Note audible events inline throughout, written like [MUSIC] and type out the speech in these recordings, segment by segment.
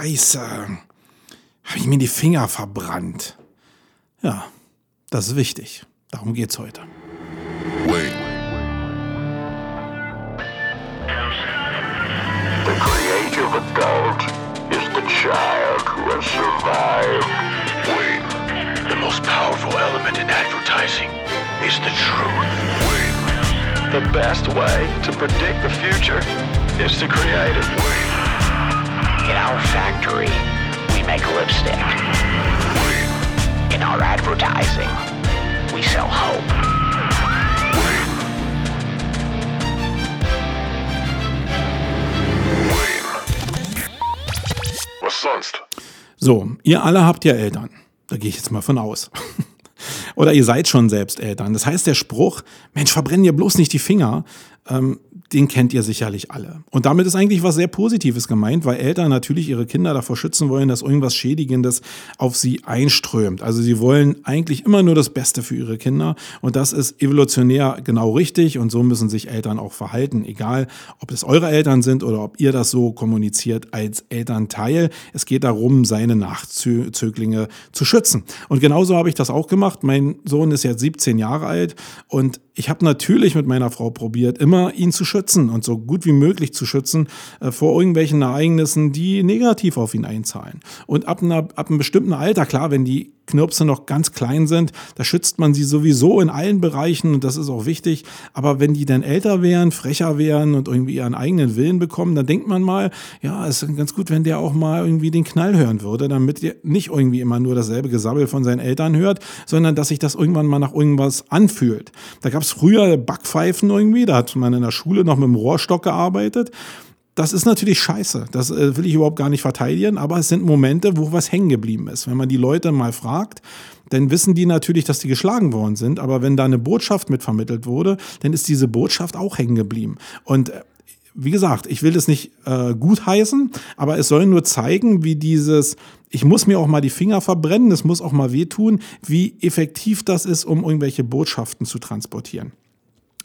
scheiße. Habe ich mir die Finger verbrannt. Ja, das ist wichtig. Darum geht's heute. Wait. The creative adult is the child who has survived. Wait. The most powerful element in advertising is the truth. Wait. The best way to predict the future is to create it. Wait. In our factory, we make lipstick. In our advertising, we sell hope. Was sonst? So, ihr alle habt ja Eltern. Da gehe ich jetzt mal von aus. [LAUGHS] Oder ihr seid schon selbst Eltern. Das heißt, der Spruch, Mensch, verbrenn dir bloß nicht die Finger, ähm, den kennt ihr sicherlich alle. Und damit ist eigentlich was sehr Positives gemeint, weil Eltern natürlich ihre Kinder davor schützen wollen, dass irgendwas Schädigendes auf sie einströmt. Also sie wollen eigentlich immer nur das Beste für ihre Kinder und das ist evolutionär genau richtig und so müssen sich Eltern auch verhalten, egal ob es eure Eltern sind oder ob ihr das so kommuniziert als Elternteil. Es geht darum, seine Nachzöglinge zu schützen. Und genauso habe ich das auch gemacht. Mein Sohn ist jetzt 17 Jahre alt und ich habe natürlich mit meiner Frau probiert, immer ihn zu schützen und so gut wie möglich zu schützen äh, vor irgendwelchen Ereignissen, die negativ auf ihn einzahlen. Und ab, einer, ab einem bestimmten Alter, klar, wenn die Knirpse noch ganz klein sind, da schützt man sie sowieso in allen Bereichen und das ist auch wichtig. Aber wenn die dann älter wären, frecher wären und irgendwie ihren eigenen Willen bekommen, dann denkt man mal, ja, es ist ganz gut, wenn der auch mal irgendwie den Knall hören würde, damit der nicht irgendwie immer nur dasselbe Gesabbel von seinen Eltern hört, sondern dass sich das irgendwann mal nach irgendwas anfühlt. Da gab es früher Backpfeifen irgendwie, da hat man in der Schule noch mit dem Rohrstock gearbeitet. Das ist natürlich scheiße. Das äh, will ich überhaupt gar nicht verteidigen, aber es sind Momente, wo was hängen geblieben ist. Wenn man die Leute mal fragt, dann wissen die natürlich, dass die geschlagen worden sind. Aber wenn da eine Botschaft mit vermittelt wurde, dann ist diese Botschaft auch hängen geblieben. Und äh, wie gesagt, ich will das nicht äh, gut heißen, aber es soll nur zeigen, wie dieses, ich muss mir auch mal die Finger verbrennen, es muss auch mal wehtun, wie effektiv das ist, um irgendwelche Botschaften zu transportieren.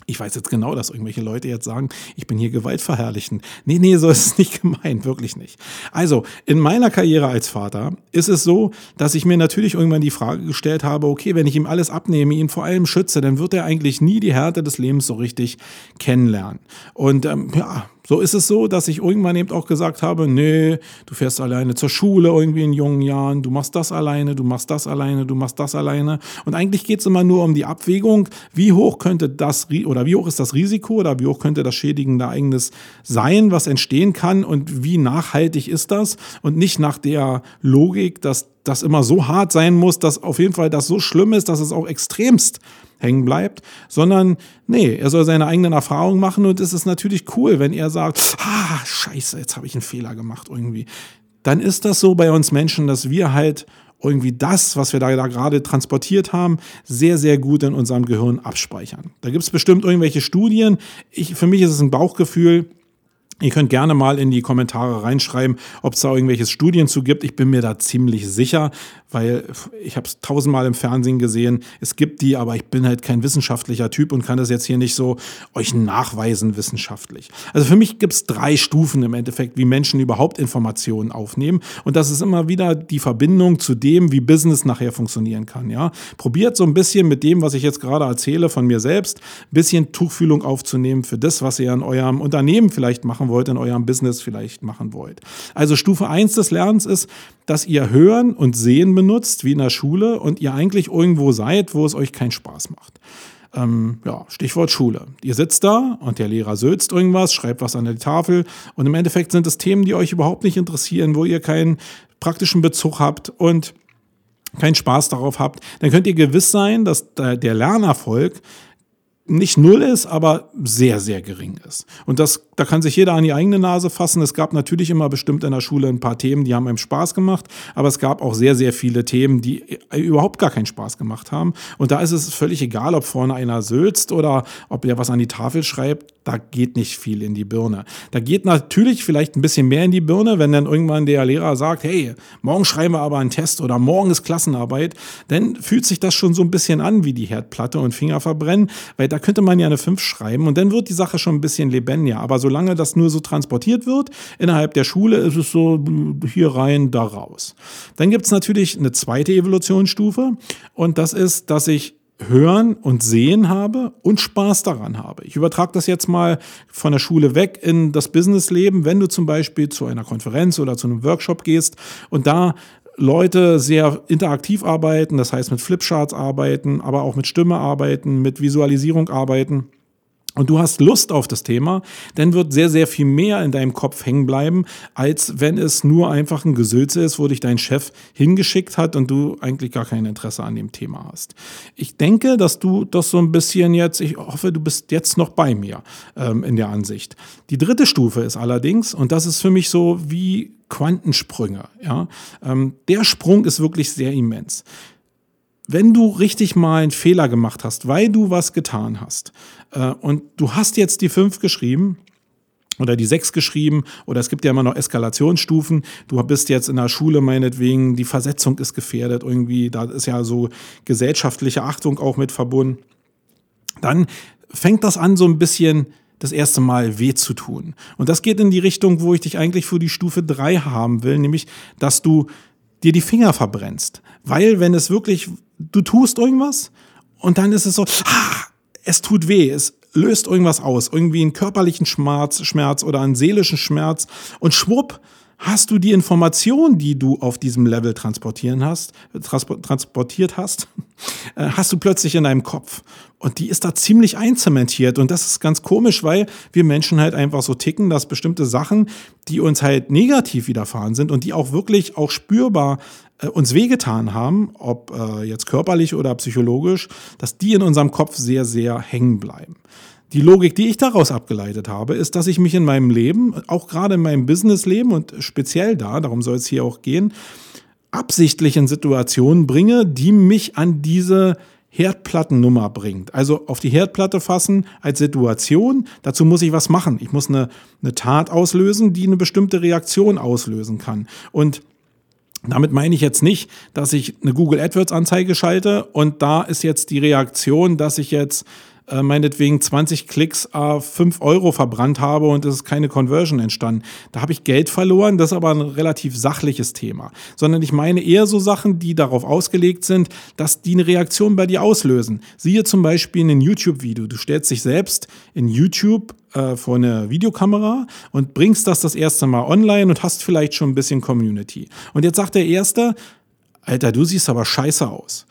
Ich weiß jetzt genau, dass irgendwelche Leute jetzt sagen, ich bin hier gewaltverherrlichend. Nee, nee, so ist es nicht [LAUGHS] gemeint, wirklich nicht. Also, in meiner Karriere als Vater ist es so, dass ich mir natürlich irgendwann die Frage gestellt habe, okay, wenn ich ihm alles abnehme, ihn vor allem schütze, dann wird er eigentlich nie die Härte des Lebens so richtig kennenlernen. Und ähm, ja, so ist es so, dass ich irgendwann eben auch gesagt habe, nee, du fährst alleine zur Schule irgendwie in jungen Jahren, du machst das alleine, du machst das alleine, du machst das alleine. Und eigentlich geht es immer nur um die Abwägung, wie hoch könnte das oder wie hoch ist das Risiko oder wie hoch könnte das schädigende Ereignis sein, was entstehen kann und wie nachhaltig ist das und nicht nach der Logik, dass das immer so hart sein muss, dass auf jeden Fall das so schlimm ist, dass es auch extremst hängen bleibt, sondern nee, er soll seine eigenen Erfahrungen machen und es ist natürlich cool, wenn er sagt, ah, scheiße, jetzt habe ich einen Fehler gemacht irgendwie. Dann ist das so bei uns Menschen, dass wir halt irgendwie das, was wir da, da gerade transportiert haben, sehr, sehr gut in unserem Gehirn abspeichern. Da gibt es bestimmt irgendwelche Studien. Ich, für mich ist es ein Bauchgefühl. Ihr könnt gerne mal in die Kommentare reinschreiben, ob es da irgendwelche Studien zu gibt. Ich bin mir da ziemlich sicher, weil ich habe es tausendmal im Fernsehen gesehen. Es gibt die, aber ich bin halt kein wissenschaftlicher Typ und kann das jetzt hier nicht so euch nachweisen wissenschaftlich. Also für mich gibt es drei Stufen im Endeffekt, wie Menschen überhaupt Informationen aufnehmen. Und das ist immer wieder die Verbindung zu dem, wie Business nachher funktionieren kann. Ja? Probiert so ein bisschen mit dem, was ich jetzt gerade erzähle von mir selbst, ein bisschen Tuchfühlung aufzunehmen für das, was ihr in eurem Unternehmen vielleicht machen wollt, in eurem Business vielleicht machen wollt. Also Stufe 1 des Lernens ist, dass ihr Hören und Sehen benutzt, wie in der Schule, und ihr eigentlich irgendwo seid, wo es euch keinen Spaß macht. Ähm, ja, Stichwort Schule. Ihr sitzt da und der Lehrer sülzt irgendwas, schreibt was an der Tafel und im Endeffekt sind es Themen, die euch überhaupt nicht interessieren, wo ihr keinen praktischen Bezug habt und keinen Spaß darauf habt, dann könnt ihr gewiss sein, dass der Lernerfolg nicht null ist, aber sehr, sehr gering ist. Und das, da kann sich jeder an die eigene Nase fassen. Es gab natürlich immer bestimmt in der Schule ein paar Themen, die haben einem Spaß gemacht, aber es gab auch sehr, sehr viele Themen, die überhaupt gar keinen Spaß gemacht haben. Und da ist es völlig egal, ob vorne einer sülzt oder ob er was an die Tafel schreibt. Da geht nicht viel in die Birne. Da geht natürlich vielleicht ein bisschen mehr in die Birne, wenn dann irgendwann der Lehrer sagt, hey, morgen schreiben wir aber einen Test oder morgen ist Klassenarbeit. Dann fühlt sich das schon so ein bisschen an wie die Herdplatte und Finger verbrennen, weil da da könnte man ja eine 5 schreiben und dann wird die Sache schon ein bisschen lebendiger. Aber solange das nur so transportiert wird, innerhalb der Schule ist es so hier rein, da raus. Dann gibt es natürlich eine zweite Evolutionsstufe und das ist, dass ich Hören und Sehen habe und Spaß daran habe. Ich übertrage das jetzt mal von der Schule weg in das Businessleben, wenn du zum Beispiel zu einer Konferenz oder zu einem Workshop gehst und da Leute sehr interaktiv arbeiten, das heißt mit Flipcharts arbeiten, aber auch mit Stimme arbeiten, mit Visualisierung arbeiten und du hast Lust auf das Thema, dann wird sehr, sehr viel mehr in deinem Kopf hängen bleiben, als wenn es nur einfach ein Gesülze ist, wo dich dein Chef hingeschickt hat und du eigentlich gar kein Interesse an dem Thema hast. Ich denke, dass du das so ein bisschen jetzt, ich hoffe, du bist jetzt noch bei mir ähm, in der Ansicht. Die dritte Stufe ist allerdings, und das ist für mich so wie Quantensprünge, ja, ähm, der Sprung ist wirklich sehr immens wenn du richtig mal einen Fehler gemacht hast, weil du was getan hast äh, und du hast jetzt die fünf geschrieben, oder die sechs geschrieben oder es gibt ja immer noch Eskalationsstufen. Du bist jetzt in der Schule meinetwegen, die Versetzung ist gefährdet irgendwie, da ist ja so gesellschaftliche Achtung auch mit verbunden. Dann fängt das an so ein bisschen das erste Mal weh zu tun. Und das geht in die Richtung, wo ich dich eigentlich für die Stufe drei haben will, nämlich dass du dir die Finger verbrennst. Weil wenn es wirklich, du tust irgendwas und dann ist es so, ah, es tut weh, es löst irgendwas aus, irgendwie einen körperlichen Schmerz, Schmerz oder einen seelischen Schmerz und schwupp, hast du die Information, die du auf diesem Level transportieren hast, transportiert hast, [LAUGHS] äh, hast du plötzlich in deinem Kopf. Und die ist da ziemlich einzementiert. Und das ist ganz komisch, weil wir Menschen halt einfach so ticken, dass bestimmte Sachen, die uns halt negativ widerfahren sind und die auch wirklich auch spürbar äh, uns wehgetan haben, ob äh, jetzt körperlich oder psychologisch, dass die in unserem Kopf sehr, sehr hängen bleiben. Die Logik, die ich daraus abgeleitet habe, ist, dass ich mich in meinem Leben, auch gerade in meinem Businessleben und speziell da, darum soll es hier auch gehen, absichtlich in Situationen bringe, die mich an diese Herdplattennummer bringt. Also auf die Herdplatte fassen als Situation. Dazu muss ich was machen. Ich muss eine, eine Tat auslösen, die eine bestimmte Reaktion auslösen kann. Und damit meine ich jetzt nicht, dass ich eine Google AdWords Anzeige schalte und da ist jetzt die Reaktion, dass ich jetzt äh, meinetwegen 20 Klicks äh, 5 Euro verbrannt habe und es ist keine Conversion entstanden. Da habe ich Geld verloren, das ist aber ein relativ sachliches Thema. Sondern ich meine eher so Sachen, die darauf ausgelegt sind, dass die eine Reaktion bei dir auslösen. Siehe zum Beispiel in ein YouTube-Video. Du stellst dich selbst in YouTube äh, vor eine Videokamera und bringst das das erste Mal online und hast vielleicht schon ein bisschen Community. Und jetzt sagt der Erste, Alter, du siehst aber scheiße aus.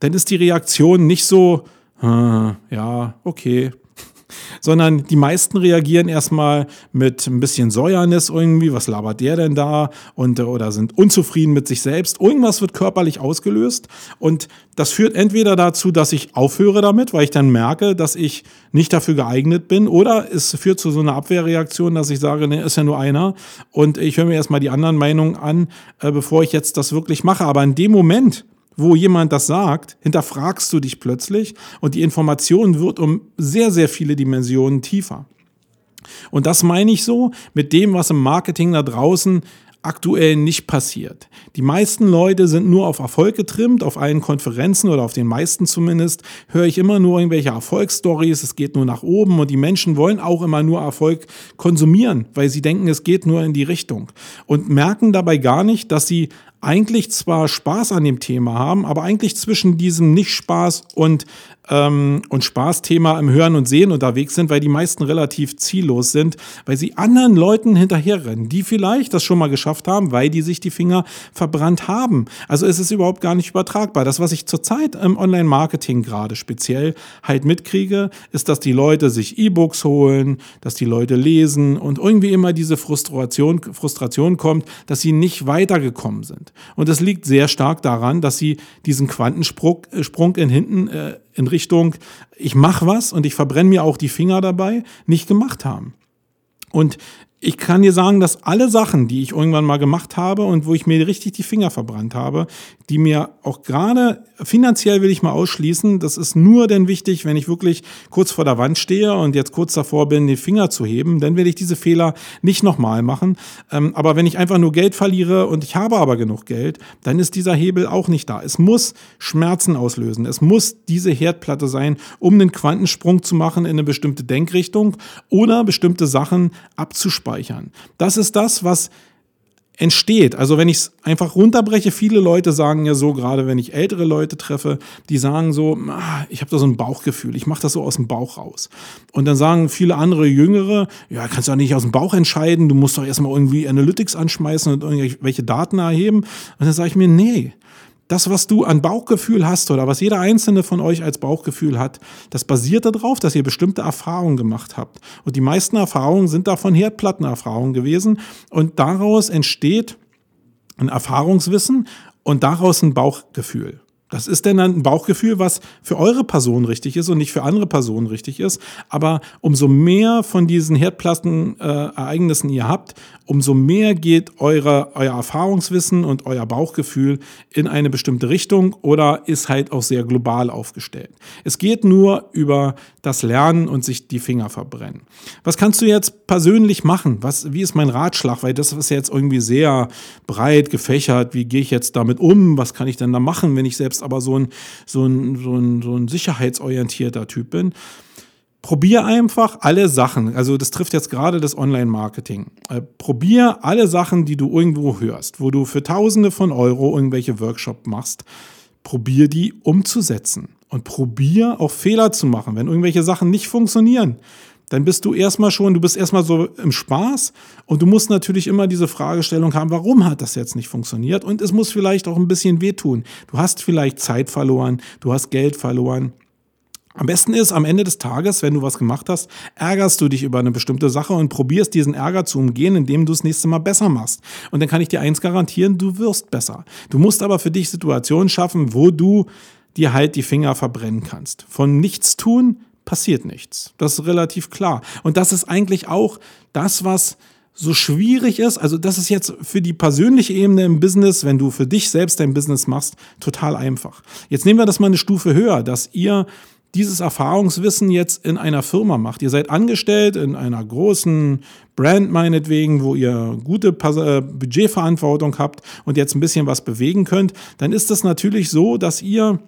Dann ist die Reaktion nicht so, hm, ja, okay. [LAUGHS] Sondern die meisten reagieren erstmal mit ein bisschen Säuernis irgendwie, was labert der denn da? Und, oder sind unzufrieden mit sich selbst. Irgendwas wird körperlich ausgelöst und das führt entweder dazu, dass ich aufhöre damit, weil ich dann merke, dass ich nicht dafür geeignet bin, oder es führt zu so einer Abwehrreaktion, dass ich sage, ne, ist ja nur einer und ich höre mir erstmal die anderen Meinungen an, äh, bevor ich jetzt das wirklich mache. Aber in dem Moment, wo jemand das sagt, hinterfragst du dich plötzlich und die Information wird um sehr, sehr viele Dimensionen tiefer. Und das meine ich so mit dem, was im Marketing da draußen aktuell nicht passiert. Die meisten Leute sind nur auf Erfolg getrimmt, auf allen Konferenzen oder auf den meisten zumindest höre ich immer nur irgendwelche Erfolgsstories, es geht nur nach oben und die Menschen wollen auch immer nur Erfolg konsumieren, weil sie denken, es geht nur in die Richtung und merken dabei gar nicht, dass sie eigentlich zwar Spaß an dem Thema haben, aber eigentlich zwischen diesem Nicht-Spaß und, ähm, und Spaßthema im Hören und Sehen unterwegs sind, weil die meisten relativ ziellos sind, weil sie anderen Leuten hinterherrennen, die vielleicht das schon mal geschafft haben, weil die sich die Finger verbrannt haben. Also es ist überhaupt gar nicht übertragbar. Das, was ich zurzeit im Online-Marketing gerade speziell halt mitkriege, ist, dass die Leute sich E-Books holen, dass die Leute lesen und irgendwie immer diese Frustration, Frustration kommt, dass sie nicht weitergekommen sind. Und das liegt sehr stark daran, dass sie diesen Quantensprung äh, in hinten äh, in Richtung, ich mache was und ich verbrenne mir auch die Finger dabei, nicht gemacht haben. Und ich kann dir sagen, dass alle Sachen, die ich irgendwann mal gemacht habe und wo ich mir richtig die Finger verbrannt habe, die mir auch gerade finanziell will ich mal ausschließen, das ist nur denn wichtig, wenn ich wirklich kurz vor der Wand stehe und jetzt kurz davor bin, den Finger zu heben, dann werde ich diese Fehler nicht nochmal machen. Ähm, aber wenn ich einfach nur Geld verliere und ich habe aber genug Geld, dann ist dieser Hebel auch nicht da. Es muss Schmerzen auslösen. Es muss diese Herdplatte sein, um einen Quantensprung zu machen in eine bestimmte Denkrichtung oder bestimmte Sachen abzusparen abspeichern. Das ist das, was entsteht. Also wenn ich es einfach runterbreche, viele Leute sagen ja so, gerade wenn ich ältere Leute treffe, die sagen so, ah, ich habe da so ein Bauchgefühl, ich mache das so aus dem Bauch raus. Und dann sagen viele andere Jüngere, ja, kannst du auch nicht aus dem Bauch entscheiden, du musst doch erstmal irgendwie Analytics anschmeißen und irgendwelche Daten erheben. Und dann sage ich mir, nee, das, was du an Bauchgefühl hast oder was jeder einzelne von euch als Bauchgefühl hat, das basiert darauf, dass ihr bestimmte Erfahrungen gemacht habt. Und die meisten Erfahrungen sind davon Herdplattenerfahrungen gewesen. Und daraus entsteht ein Erfahrungswissen und daraus ein Bauchgefühl. Das ist denn ein Bauchgefühl, was für eure Person richtig ist und nicht für andere Personen richtig ist. Aber umso mehr von diesen Herdplattenereignissen ihr habt, umso mehr geht eure, euer Erfahrungswissen und euer Bauchgefühl in eine bestimmte Richtung oder ist halt auch sehr global aufgestellt. Es geht nur über das Lernen und sich die Finger verbrennen. Was kannst du jetzt persönlich machen? Was, wie ist mein Ratschlag? Weil das ist jetzt irgendwie sehr breit gefächert. Wie gehe ich jetzt damit um? Was kann ich denn da machen, wenn ich selbst aber so ein, so ein, so ein, so ein sicherheitsorientierter Typ bin? probier einfach alle Sachen. Also das trifft jetzt gerade das Online-Marketing. Äh, probier alle Sachen, die du irgendwo hörst, wo du für Tausende von Euro irgendwelche Workshops machst. Probier die umzusetzen und probier auch Fehler zu machen. Wenn irgendwelche Sachen nicht funktionieren, dann bist du erstmal schon, du bist erstmal so im Spaß und du musst natürlich immer diese Fragestellung haben, warum hat das jetzt nicht funktioniert? Und es muss vielleicht auch ein bisschen wehtun. Du hast vielleicht Zeit verloren, du hast Geld verloren. Am besten ist, am Ende des Tages, wenn du was gemacht hast, ärgerst du dich über eine bestimmte Sache und probierst diesen Ärger zu umgehen, indem du es nächste Mal besser machst. Und dann kann ich dir eins garantieren, du wirst besser. Du musst aber für dich Situationen schaffen, wo du dir halt die Finger verbrennen kannst. Von nichts tun passiert nichts. Das ist relativ klar. Und das ist eigentlich auch das, was so schwierig ist, also das ist jetzt für die persönliche Ebene im Business, wenn du für dich selbst dein Business machst, total einfach. Jetzt nehmen wir das mal eine Stufe höher, dass ihr dieses Erfahrungswissen jetzt in einer Firma macht. Ihr seid angestellt in einer großen Brand meinetwegen, wo ihr gute äh, Budgetverantwortung habt und jetzt ein bisschen was bewegen könnt, dann ist es natürlich so, dass ihr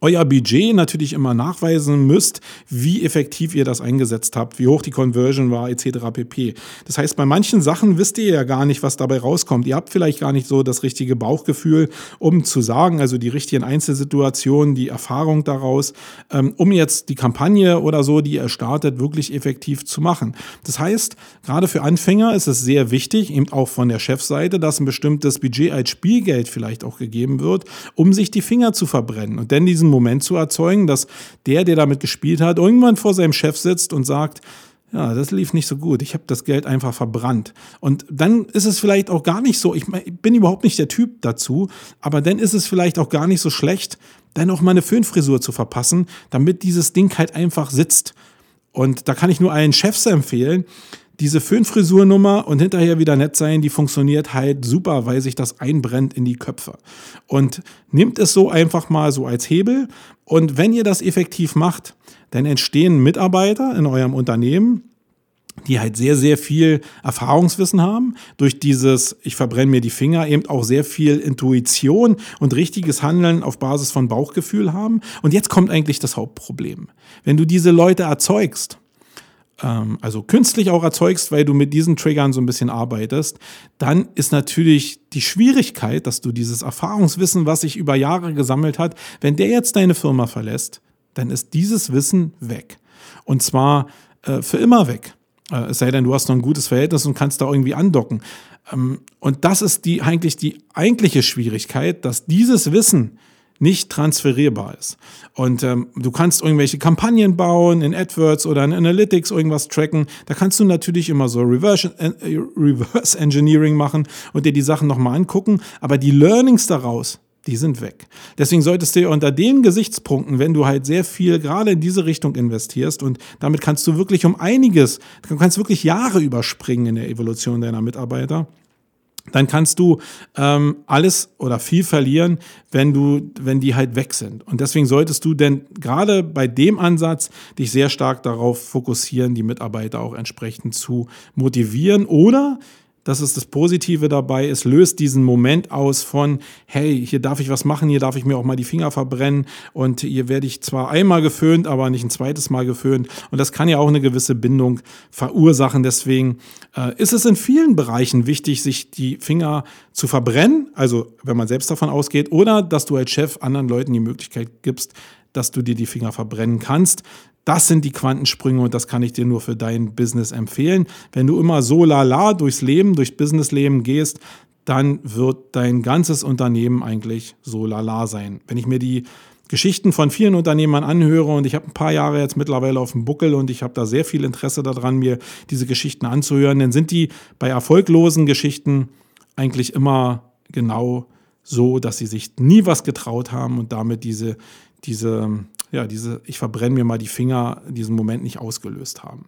euer Budget natürlich immer nachweisen müsst, wie effektiv ihr das eingesetzt habt, wie hoch die Conversion war, etc. pp. Das heißt, bei manchen Sachen wisst ihr ja gar nicht, was dabei rauskommt. Ihr habt vielleicht gar nicht so das richtige Bauchgefühl, um zu sagen, also die richtigen Einzelsituationen, die Erfahrung daraus, ähm, um jetzt die Kampagne oder so, die ihr startet, wirklich effektiv zu machen. Das heißt, gerade für Anfänger ist es sehr wichtig, eben auch von der Chefseite, dass ein bestimmtes Budget als Spielgeld vielleicht auch gegeben wird, um sich die Finger zu verbrennen und dann diesen Moment zu erzeugen, dass der, der damit gespielt hat, irgendwann vor seinem Chef sitzt und sagt, ja, das lief nicht so gut. Ich habe das Geld einfach verbrannt. Und dann ist es vielleicht auch gar nicht so, ich bin überhaupt nicht der Typ dazu, aber dann ist es vielleicht auch gar nicht so schlecht, dann auch mal eine Föhnfrisur zu verpassen, damit dieses Ding halt einfach sitzt. Und da kann ich nur allen Chefs empfehlen, diese Föhnfrisurnummer und hinterher wieder nett sein, die funktioniert halt super, weil sich das einbrennt in die Köpfe. Und nimmt es so einfach mal so als Hebel. Und wenn ihr das effektiv macht, dann entstehen Mitarbeiter in eurem Unternehmen, die halt sehr, sehr viel Erfahrungswissen haben, durch dieses, ich verbrenne mir die Finger, eben auch sehr viel Intuition und richtiges Handeln auf Basis von Bauchgefühl haben. Und jetzt kommt eigentlich das Hauptproblem. Wenn du diese Leute erzeugst, ähm, also künstlich auch erzeugst, weil du mit diesen Triggern so ein bisschen arbeitest, dann ist natürlich die Schwierigkeit, dass du dieses Erfahrungswissen, was sich über Jahre gesammelt hat, wenn der jetzt deine Firma verlässt, dann ist dieses Wissen weg. Und zwar äh, für immer weg. Äh, es sei denn, du hast noch ein gutes Verhältnis und kannst da irgendwie andocken. Ähm, und das ist die eigentlich die eigentliche Schwierigkeit, dass dieses Wissen nicht transferierbar ist. Und ähm, du kannst irgendwelche Kampagnen bauen in AdWords oder in Analytics irgendwas tracken. Da kannst du natürlich immer so Reverse, äh, Reverse Engineering machen und dir die Sachen nochmal angucken. Aber die Learnings daraus, Die sind weg. Deswegen solltest du unter den Gesichtspunkten, wenn du halt sehr viel gerade in diese Richtung investierst und damit kannst du wirklich um einiges, du kannst wirklich Jahre überspringen in der Evolution deiner Mitarbeiter, dann kannst du ähm, alles oder viel verlieren, wenn du, wenn die halt weg sind. Und deswegen solltest du denn gerade bei dem Ansatz dich sehr stark darauf fokussieren, die Mitarbeiter auch entsprechend zu motivieren oder das ist das Positive dabei. Es löst diesen Moment aus von, hey, hier darf ich was machen, hier darf ich mir auch mal die Finger verbrennen und hier werde ich zwar einmal geföhnt, aber nicht ein zweites Mal geföhnt. Und das kann ja auch eine gewisse Bindung verursachen. Deswegen äh, ist es in vielen Bereichen wichtig, sich die Finger zu verbrennen, also wenn man selbst davon ausgeht, oder dass du als Chef anderen Leuten die Möglichkeit gibst, dass du dir die Finger verbrennen kannst. Das sind die Quantensprünge und das kann ich dir nur für dein Business empfehlen. Wenn du immer so lala durchs Leben, durchs Businessleben gehst, dann wird dein ganzes Unternehmen eigentlich so lala sein. Wenn ich mir die Geschichten von vielen Unternehmern anhöre und ich habe ein paar Jahre jetzt mittlerweile auf dem Buckel und ich habe da sehr viel Interesse daran, mir diese Geschichten anzuhören, dann sind die bei erfolglosen Geschichten eigentlich immer genau so, dass sie sich nie was getraut haben und damit diese, diese ja, diese, ich verbrenne mir mal die Finger, diesen Moment nicht ausgelöst haben.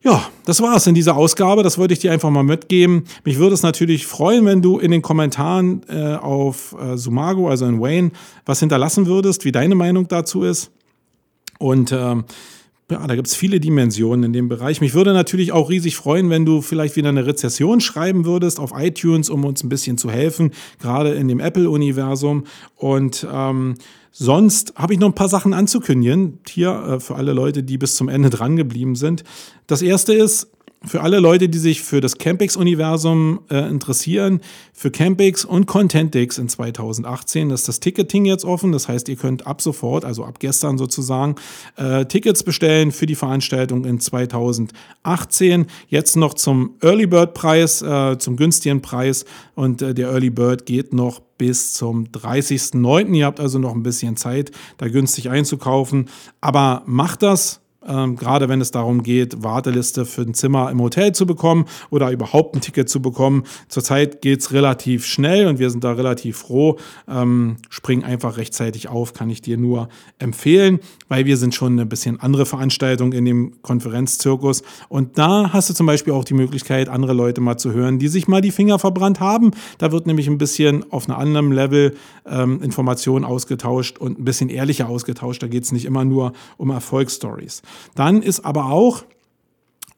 Ja, das war's in dieser Ausgabe. Das wollte ich dir einfach mal mitgeben. Mich würde es natürlich freuen, wenn du in den Kommentaren äh, auf äh, Sumago, also in Wayne, was hinterlassen würdest, wie deine Meinung dazu ist. Und ähm, ja, da gibt es viele Dimensionen in dem Bereich. Mich würde natürlich auch riesig freuen, wenn du vielleicht wieder eine Rezession schreiben würdest auf iTunes, um uns ein bisschen zu helfen, gerade in dem Apple-Universum. Und ähm, Sonst habe ich noch ein paar Sachen anzukündigen, hier äh, für alle Leute, die bis zum Ende dran geblieben sind. Das erste ist, für alle Leute, die sich für das Campix-Universum äh, interessieren, für Campix und Contentix in 2018 ist das Ticketing jetzt offen. Das heißt, ihr könnt ab sofort, also ab gestern sozusagen, äh, Tickets bestellen für die Veranstaltung in 2018. Jetzt noch zum Early Bird Preis, äh, zum günstigen Preis. Und äh, der Early Bird geht noch bis zum 30.09. Ihr habt also noch ein bisschen Zeit, da günstig einzukaufen. Aber macht das ähm, gerade wenn es darum geht, Warteliste für ein Zimmer im Hotel zu bekommen oder überhaupt ein Ticket zu bekommen. Zurzeit geht es relativ schnell und wir sind da relativ froh. Ähm, spring einfach rechtzeitig auf, kann ich dir nur empfehlen, weil wir sind schon eine bisschen andere Veranstaltung in dem Konferenzzirkus. Und da hast du zum Beispiel auch die Möglichkeit, andere Leute mal zu hören, die sich mal die Finger verbrannt haben. Da wird nämlich ein bisschen auf einem anderen Level ähm, Informationen ausgetauscht und ein bisschen ehrlicher ausgetauscht. Da geht es nicht immer nur um Erfolgsstories. Dann ist aber auch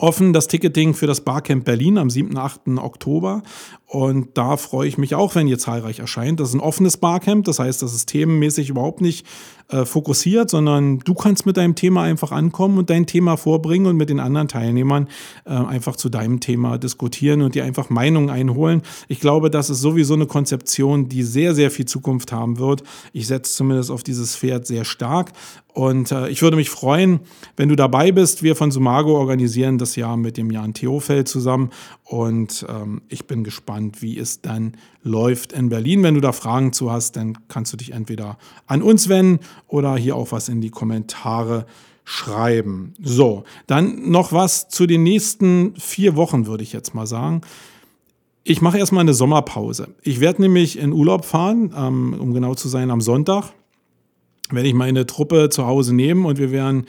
offen das Ticketing für das Barcamp Berlin am 7. 8. Oktober. Und da freue ich mich auch, wenn ihr zahlreich erscheint. Das ist ein offenes Barcamp, das heißt, das ist themenmäßig überhaupt nicht äh, fokussiert, sondern du kannst mit deinem Thema einfach ankommen und dein Thema vorbringen und mit den anderen Teilnehmern äh, einfach zu deinem Thema diskutieren und dir einfach Meinungen einholen. Ich glaube, das ist sowieso eine Konzeption, die sehr, sehr viel Zukunft haben wird. Ich setze zumindest auf dieses Pferd sehr stark und äh, ich würde mich freuen, wenn du dabei bist. Wir von Sumago organisieren das Jahr mit dem Jan Theofeld zusammen. Und ähm, ich bin gespannt, wie es dann läuft in Berlin. Wenn du da Fragen zu hast, dann kannst du dich entweder an uns wenden oder hier auch was in die Kommentare schreiben. So, dann noch was zu den nächsten vier Wochen, würde ich jetzt mal sagen. Ich mache erstmal eine Sommerpause. Ich werde nämlich in Urlaub fahren, ähm, um genau zu sein, am Sonntag werde ich meine Truppe zu Hause nehmen und wir werden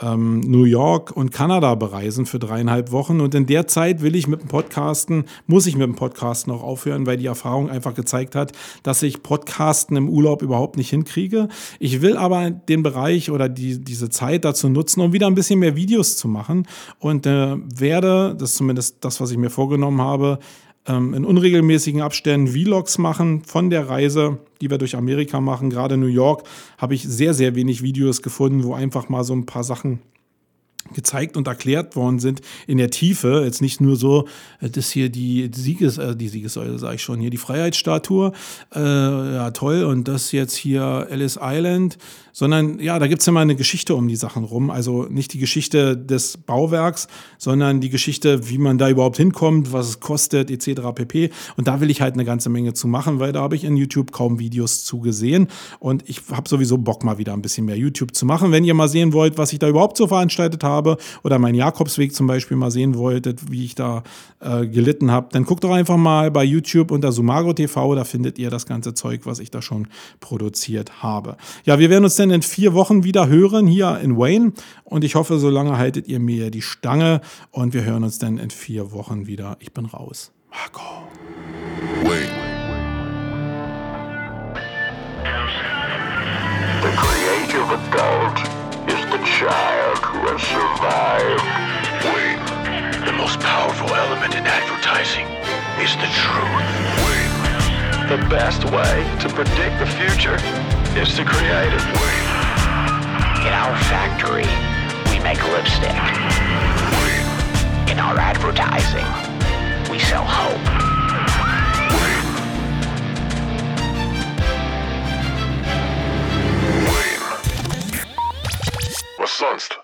ähm, New York und Kanada bereisen für dreieinhalb Wochen. Und in der Zeit will ich mit dem Podcasten, muss ich mit dem Podcasten auch aufhören, weil die Erfahrung einfach gezeigt hat, dass ich Podcasten im Urlaub überhaupt nicht hinkriege. Ich will aber den Bereich oder die, diese Zeit dazu nutzen, um wieder ein bisschen mehr Videos zu machen und äh, werde, das ist zumindest das, was ich mir vorgenommen habe, in unregelmäßigen Abständen Vlogs machen von der Reise, die wir durch Amerika machen. Gerade New York habe ich sehr, sehr wenig Videos gefunden, wo einfach mal so ein paar Sachen gezeigt und erklärt worden sind in der Tiefe. Jetzt nicht nur so, äh, das hier die Sieges, äh, die Siegessäule, sage ich schon, hier die Freiheitsstatue, äh, ja toll, und das jetzt hier Ellis Island, sondern ja, da gibt's ja mal eine Geschichte um die Sachen rum. Also nicht die Geschichte des Bauwerks, sondern die Geschichte, wie man da überhaupt hinkommt, was es kostet, etc. pp. Und da will ich halt eine ganze Menge zu machen, weil da habe ich in YouTube kaum Videos zu gesehen. Und ich habe sowieso Bock, mal wieder ein bisschen mehr YouTube zu machen. Wenn ihr mal sehen wollt, was ich da überhaupt so veranstaltet habe, habe oder meinen Jakobsweg zum Beispiel mal sehen wolltet, wie ich da äh, gelitten habe, dann guckt doch einfach mal bei YouTube unter Sumago TV, da findet ihr das ganze Zeug, was ich da schon produziert habe. Ja, wir werden uns dann in vier Wochen wieder hören hier in Wayne und ich hoffe, so lange haltet ihr mir die Stange und wir hören uns dann in vier Wochen wieder. Ich bin raus. Marco. Wayne. The creative adult is the child who has survived. Wayne. The most powerful element in advertising is the truth. Wayne. The best way to predict the future is to create it. Wayne. In our factory, we make lipstick. Wayne. In our advertising, we sell hope. Sonst?